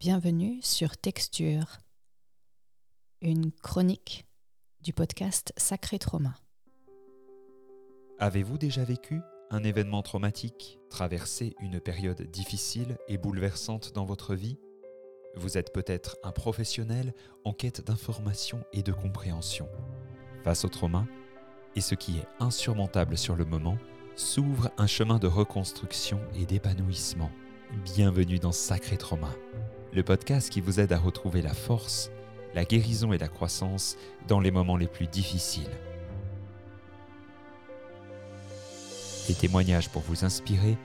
Bienvenue sur Texture, une chronique du podcast Sacré Trauma. Avez-vous déjà vécu un événement traumatique, traversé une période difficile et bouleversante dans votre vie? Vous êtes peut-être un professionnel en quête d'information et de compréhension. Face au trauma, et ce qui est insurmontable sur le moment, s'ouvre un chemin de reconstruction et d'épanouissement. Bienvenue dans Sacré Trauma le podcast qui vous aide à retrouver la force, la guérison et la croissance dans les moments les plus difficiles. Des témoignages pour vous inspirer,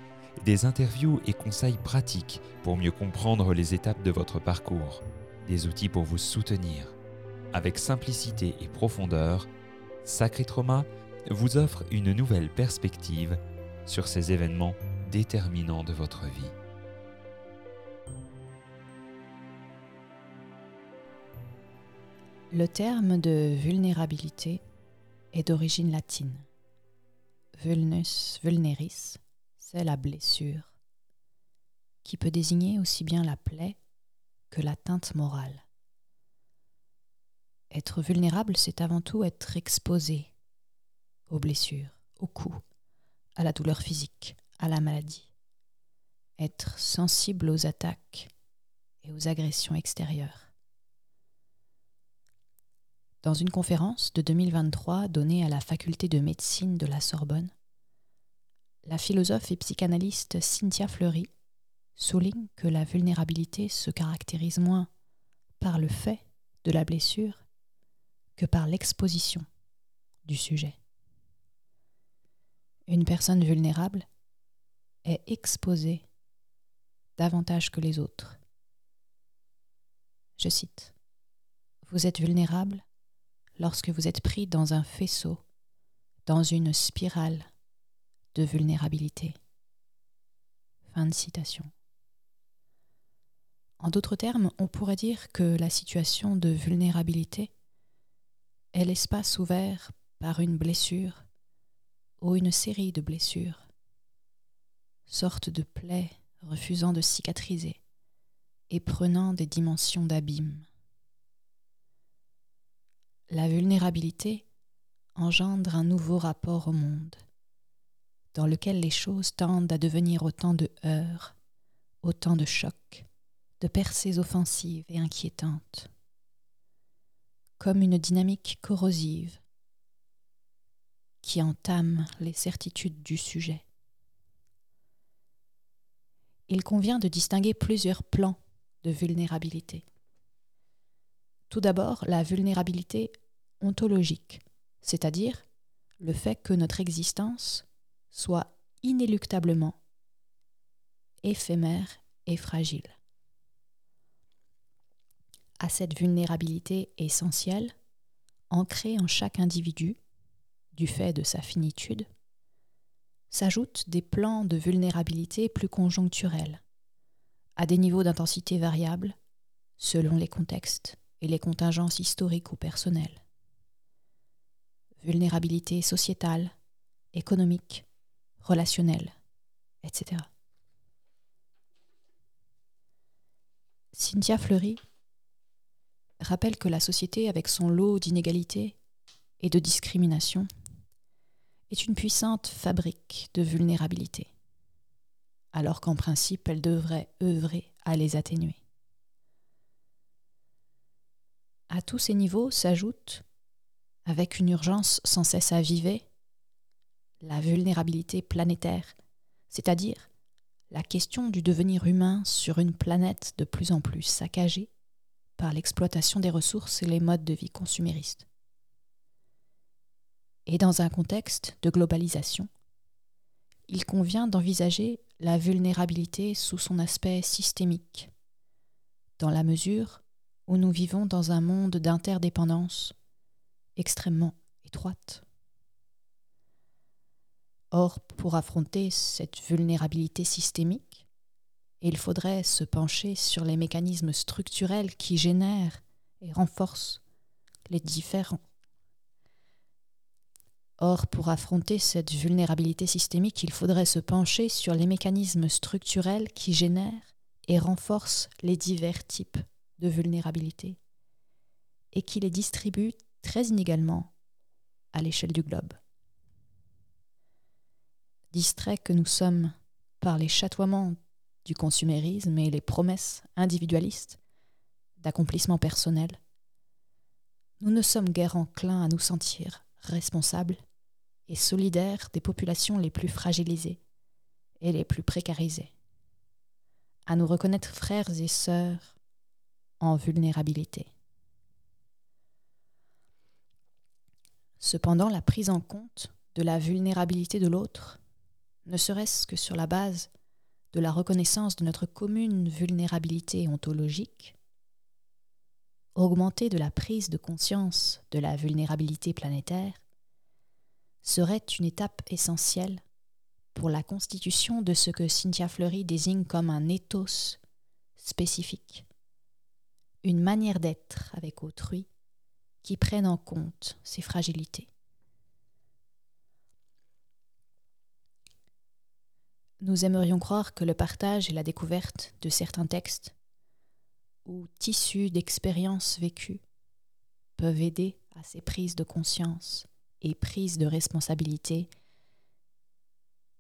des interviews et conseils pratiques pour mieux comprendre les étapes de votre parcours, des outils pour vous soutenir. Avec simplicité et profondeur, Sacré Trauma vous offre une nouvelle perspective sur ces événements déterminants de votre vie. Le terme de vulnérabilité est d'origine latine. Vulnus vulneris, c'est la blessure, qui peut désigner aussi bien la plaie que l'atteinte morale. Être vulnérable, c'est avant tout être exposé aux blessures, aux coups, à la douleur physique, à la maladie. Être sensible aux attaques et aux agressions extérieures. Dans une conférence de 2023 donnée à la faculté de médecine de la Sorbonne, la philosophe et psychanalyste Cynthia Fleury souligne que la vulnérabilité se caractérise moins par le fait de la blessure que par l'exposition du sujet. Une personne vulnérable est exposée davantage que les autres. Je cite, Vous êtes vulnérable lorsque vous êtes pris dans un faisceau, dans une spirale de vulnérabilité. Fin de citation. En d'autres termes, on pourrait dire que la situation de vulnérabilité est l'espace ouvert par une blessure ou une série de blessures, sorte de plaie refusant de cicatriser et prenant des dimensions d'abîme la vulnérabilité engendre un nouveau rapport au monde, dans lequel les choses tendent à devenir autant de heurts, autant de chocs, de percées offensives et inquiétantes, comme une dynamique corrosive qui entame les certitudes du sujet. Il convient de distinguer plusieurs plans de vulnérabilité. Tout d'abord, la vulnérabilité ontologique, c'est-à-dire le fait que notre existence soit inéluctablement éphémère et fragile. À cette vulnérabilité essentielle, ancrée en chaque individu, du fait de sa finitude, s'ajoutent des plans de vulnérabilité plus conjoncturels, à des niveaux d'intensité variables, selon les contextes et les contingences historiques ou personnelles vulnérabilité sociétale, économique, relationnelle, etc. Cynthia Fleury rappelle que la société, avec son lot d'inégalités et de discrimination, est une puissante fabrique de vulnérabilité, alors qu'en principe elle devrait œuvrer à les atténuer. À tous ces niveaux s'ajoute avec une urgence sans cesse avivée, la vulnérabilité planétaire, c'est-à-dire la question du devenir humain sur une planète de plus en plus saccagée par l'exploitation des ressources et les modes de vie consuméristes. Et dans un contexte de globalisation, il convient d'envisager la vulnérabilité sous son aspect systémique, dans la mesure où nous vivons dans un monde d'interdépendance extrêmement étroite. Or, pour affronter cette vulnérabilité systémique, il faudrait se pencher sur les mécanismes structurels qui génèrent et renforcent les différents. Or, pour affronter cette vulnérabilité systémique, il faudrait se pencher sur les mécanismes structurels qui génèrent et renforce les divers types de vulnérabilité et qui les distribue très inégalement à l'échelle du globe. Distraits que nous sommes par les chatoiements du consumérisme et les promesses individualistes d'accomplissement personnel, nous ne sommes guère enclins à nous sentir responsables et solidaires des populations les plus fragilisées et les plus précarisées, à nous reconnaître frères et sœurs en vulnérabilité. Cependant, la prise en compte de la vulnérabilité de l'autre, ne serait-ce que sur la base de la reconnaissance de notre commune vulnérabilité ontologique, augmentée de la prise de conscience de la vulnérabilité planétaire, serait une étape essentielle pour la constitution de ce que Cynthia Fleury désigne comme un ethos spécifique, une manière d'être avec autrui qui prenne en compte ses fragilités. Nous aimerions croire que le partage et la découverte de certains textes ou tissus d'expériences vécues peuvent aider à ces prises de conscience et prises de responsabilité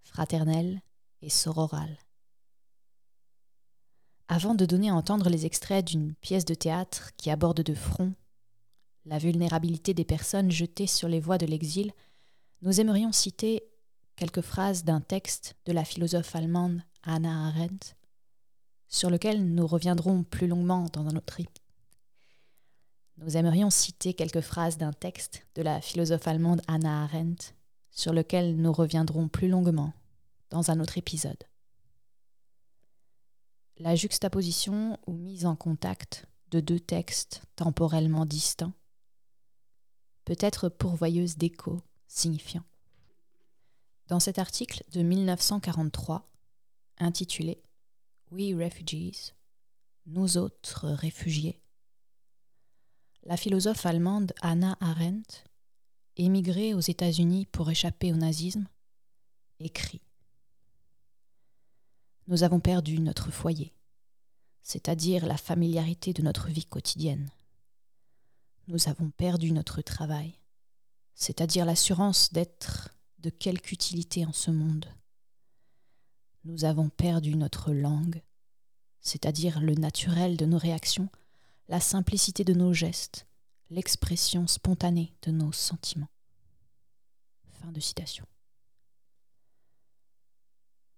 fraternelles et sororales. Avant de donner à entendre les extraits d'une pièce de théâtre qui aborde de front la vulnérabilité des personnes jetées sur les voies de l'exil, nous aimerions citer quelques phrases d'un texte de la philosophe allemande Hannah Arendt, sur lequel nous reviendrons plus longuement dans un autre Nous aimerions citer quelques phrases d'un texte de la philosophe allemande Arendt, sur lequel nous reviendrons plus longuement dans un autre épisode. La juxtaposition ou mise en contact de deux textes temporellement distincts peut être pourvoyeuse d'échos signifiants. Dans cet article de 1943, intitulé We Refugees, Nous autres réfugiés, la philosophe allemande Anna Arendt, émigrée aux États-Unis pour échapper au nazisme, écrit Nous avons perdu notre foyer, c'est-à-dire la familiarité de notre vie quotidienne nous avons perdu notre travail, c'est-à-dire l'assurance d'être de quelque utilité en ce monde. Nous avons perdu notre langue, c'est-à-dire le naturel de nos réactions, la simplicité de nos gestes, l'expression spontanée de nos sentiments. Fin de citation.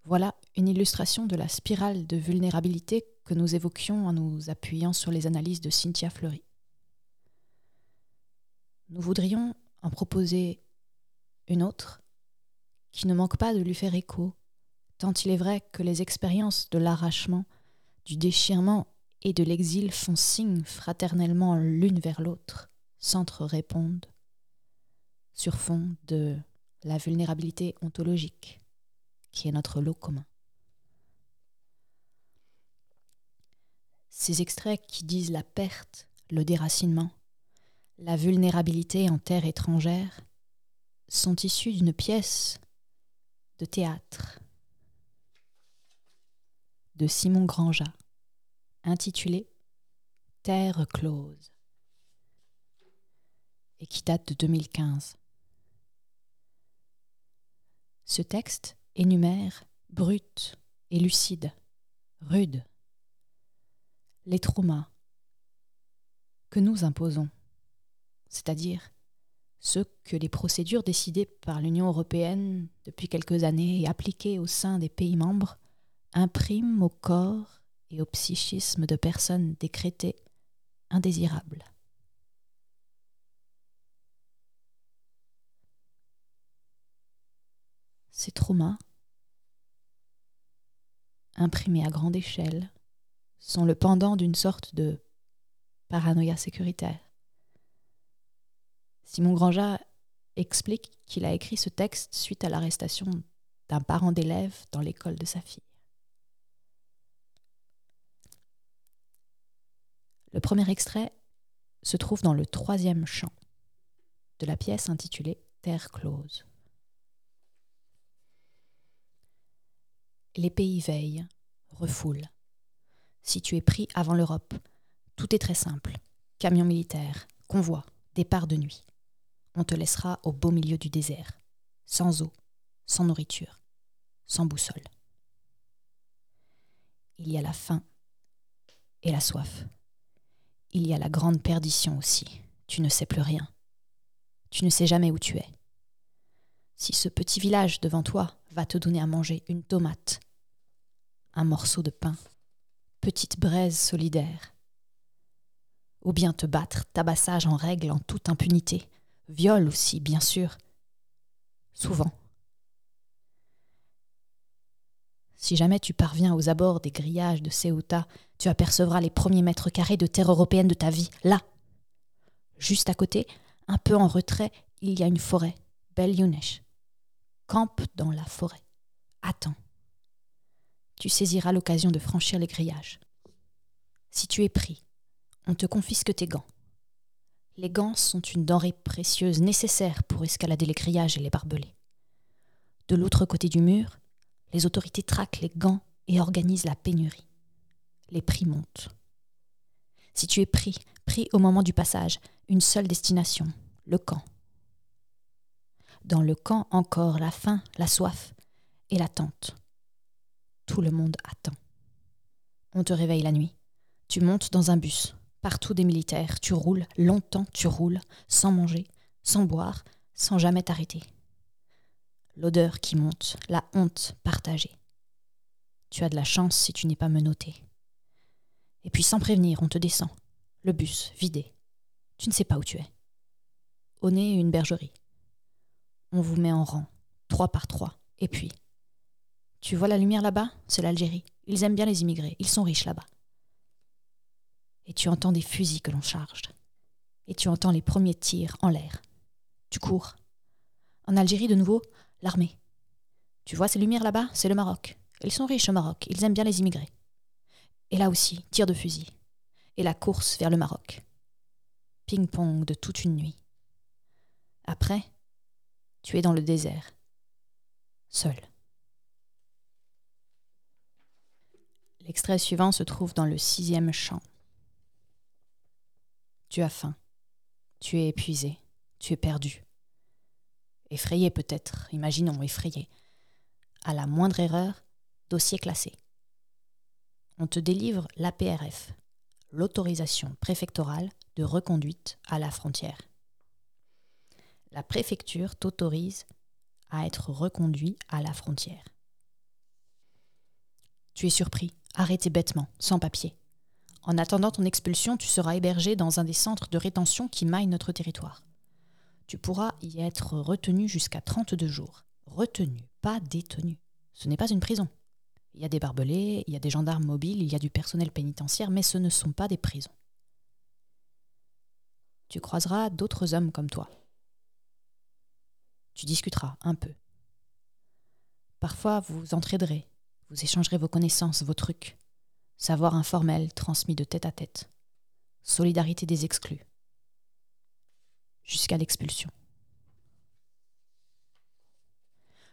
Voilà une illustration de la spirale de vulnérabilité que nous évoquions en nous appuyant sur les analyses de Cynthia Fleury. Nous voudrions en proposer une autre qui ne manque pas de lui faire écho, tant il est vrai que les expériences de l'arrachement, du déchirement et de l'exil font signe fraternellement l'une vers l'autre, s'entre-répondent, sur fond de la vulnérabilité ontologique, qui est notre lot commun. Ces extraits qui disent la perte, le déracinement, la vulnérabilité en terre étrangère sont issus d'une pièce de théâtre de Simon Granja intitulée Terre close et qui date de 2015. Ce texte énumère brut et lucide, rude, les traumas que nous imposons c'est-à-dire ce que les procédures décidées par l'Union européenne depuis quelques années et appliquées au sein des pays membres impriment au corps et au psychisme de personnes décrétées indésirables. Ces traumas, imprimés à grande échelle, sont le pendant d'une sorte de paranoïa sécuritaire. Simon Granja explique qu'il a écrit ce texte suite à l'arrestation d'un parent d'élève dans l'école de sa fille. Le premier extrait se trouve dans le troisième chant de la pièce intitulée Terre close. Les pays veillent, refoulent, Si tu es pris avant l'Europe, tout est très simple. Camion militaire, convoi, départ de nuit. On te laissera au beau milieu du désert, sans eau, sans nourriture, sans boussole. Il y a la faim et la soif. Il y a la grande perdition aussi. Tu ne sais plus rien. Tu ne sais jamais où tu es. Si ce petit village devant toi va te donner à manger une tomate, un morceau de pain, petite braise solidaire, ou bien te battre, tabassage en règle en toute impunité, viol aussi, bien sûr, souvent. Si jamais tu parviens aux abords des grillages de Ceuta, tu apercevras les premiers mètres carrés de terre européenne de ta vie, là. Juste à côté, un peu en retrait, il y a une forêt, Belle Younesh. Campe dans la forêt. Attends. Tu saisiras l'occasion de franchir les grillages. Si tu es pris, on te confisque tes gants. Les gants sont une denrée précieuse nécessaire pour escalader les grillages et les barbelés. De l'autre côté du mur, les autorités traquent les gants et organisent la pénurie. Les prix montent. Si tu es pris, pris au moment du passage, une seule destination, le camp. Dans le camp encore la faim, la soif et l'attente. Tout le monde attend. On te réveille la nuit. Tu montes dans un bus. Partout des militaires. Tu roules, longtemps tu roules, sans manger, sans boire, sans jamais t'arrêter l'odeur qui monte, la honte partagée. Tu as de la chance si tu n'es pas menotté. Et puis sans prévenir, on te descend. Le bus, vidé. Tu ne sais pas où tu es. Au nez, une bergerie. On vous met en rang, trois par trois. Et puis, tu vois la lumière là-bas? C'est l'Algérie. Ils aiment bien les immigrés. Ils sont riches là-bas. Et tu entends des fusils que l'on charge. Et tu entends les premiers tirs en l'air. Tu cours. En Algérie, de nouveau, l'armée. Tu vois ces lumières là-bas? C'est le Maroc. Ils sont riches au Maroc, ils aiment bien les immigrés. Et là aussi, tir de fusil. Et la course vers le Maroc. Ping-pong de toute une nuit. Après, tu es dans le désert. Seul. L'extrait suivant se trouve dans le sixième chant. Tu as faim. Tu es épuisé. Tu es perdu effrayé peut-être, imaginons effrayé. À la moindre erreur, dossier classé. On te délivre l'APRF, l'autorisation préfectorale de reconduite à la frontière. La préfecture t'autorise à être reconduit à la frontière. Tu es surpris, arrêté bêtement, sans papier. En attendant ton expulsion, tu seras hébergé dans un des centres de rétention qui maillent notre territoire tu pourras y être retenu jusqu'à 32 jours. Retenu, pas détenu. Ce n'est pas une prison. Il y a des barbelés, il y a des gendarmes mobiles, il y a du personnel pénitentiaire, mais ce ne sont pas des prisons. Tu croiseras d'autres hommes comme toi. Tu discuteras un peu. Parfois, vous entraiderez, vous échangerez vos connaissances, vos trucs. Savoir informel transmis de tête à tête. Solidarité des exclus jusqu'à l'expulsion.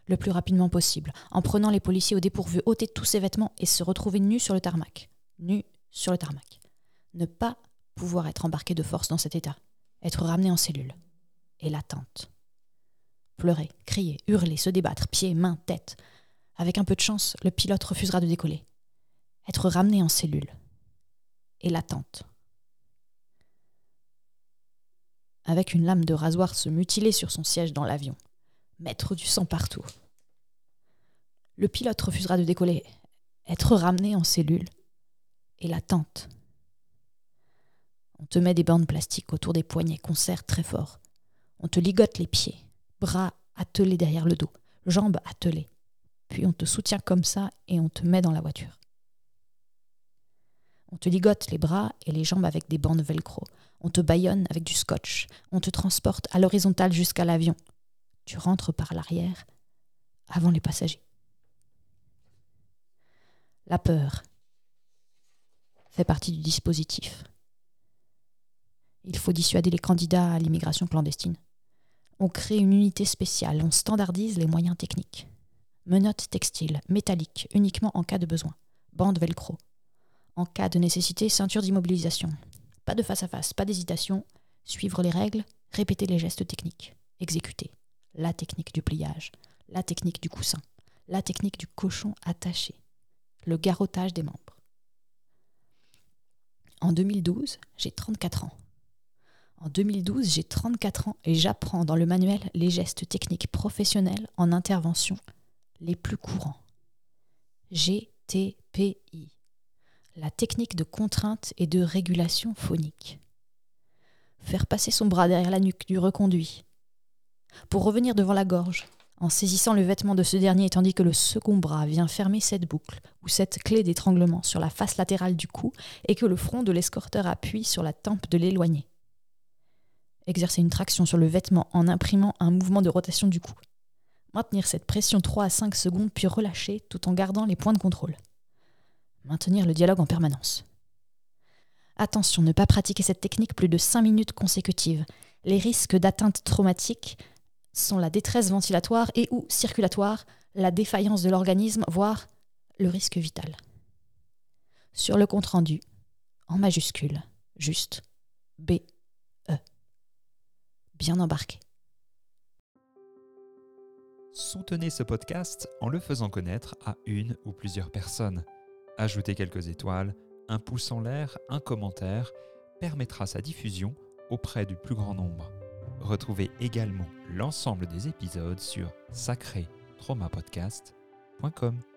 Le plus rapidement possible, en prenant les policiers au dépourvu, ôter tous ses vêtements et se retrouver nu sur le tarmac. Nu sur le tarmac. Ne pas pouvoir être embarqué de force dans cet état. Être ramené en cellule. Et l'attente. Pleurer, crier, hurler, se débattre, pieds, mains, tête. Avec un peu de chance, le pilote refusera de décoller. Être ramené en cellule. Et l'attente avec une lame de rasoir se mutiler sur son siège dans l'avion, mettre du sang partout. Le pilote refusera de décoller, être ramené en cellule, et l'attente. On te met des bandes plastiques autour des poignets qu'on serre très fort. On te ligote les pieds, bras attelés derrière le dos, jambes attelées. Puis on te soutient comme ça et on te met dans la voiture. On te ligote les bras et les jambes avec des bandes velcro. On te baillonne avec du scotch. On te transporte à l'horizontale jusqu'à l'avion. Tu rentres par l'arrière avant les passagers. La peur fait partie du dispositif. Il faut dissuader les candidats à l'immigration clandestine. On crée une unité spéciale, on standardise les moyens techniques. Menottes textiles, métalliques, uniquement en cas de besoin. Bandes velcro, En cas de nécessité, ceinture d'immobilisation. Pas de face à face, pas d'hésitation. Suivre les règles, répéter les gestes techniques. Exécuter. La technique du pliage, la technique du coussin, la technique du cochon attaché, le garrottage des membres. En 2012, j'ai 34 ans. En 2012, j'ai 34 ans et j'apprends dans le manuel les gestes techniques professionnels en intervention les plus courants. GTPI, la technique de contrainte et de régulation phonique. Faire passer son bras derrière la nuque du reconduit. Pour revenir devant la gorge, en saisissant le vêtement de ce dernier tandis que le second bras vient fermer cette boucle ou cette clé d'étranglement sur la face latérale du cou et que le front de l'escorteur appuie sur la tempe de l'éloigné exercer une traction sur le vêtement en imprimant un mouvement de rotation du cou. Maintenir cette pression 3 à 5 secondes puis relâcher tout en gardant les points de contrôle. Maintenir le dialogue en permanence. Attention, ne pas pratiquer cette technique plus de 5 minutes consécutives. Les risques d'atteinte traumatique sont la détresse ventilatoire et ou circulatoire, la défaillance de l'organisme, voire le risque vital. Sur le compte rendu, en majuscule, juste B bien embarqué. Soutenez ce podcast en le faisant connaître à une ou plusieurs personnes. Ajoutez quelques étoiles, un pouce en l'air, un commentaire permettra sa diffusion auprès du plus grand nombre. Retrouvez également l'ensemble des épisodes sur sacré-traumapodcast.com.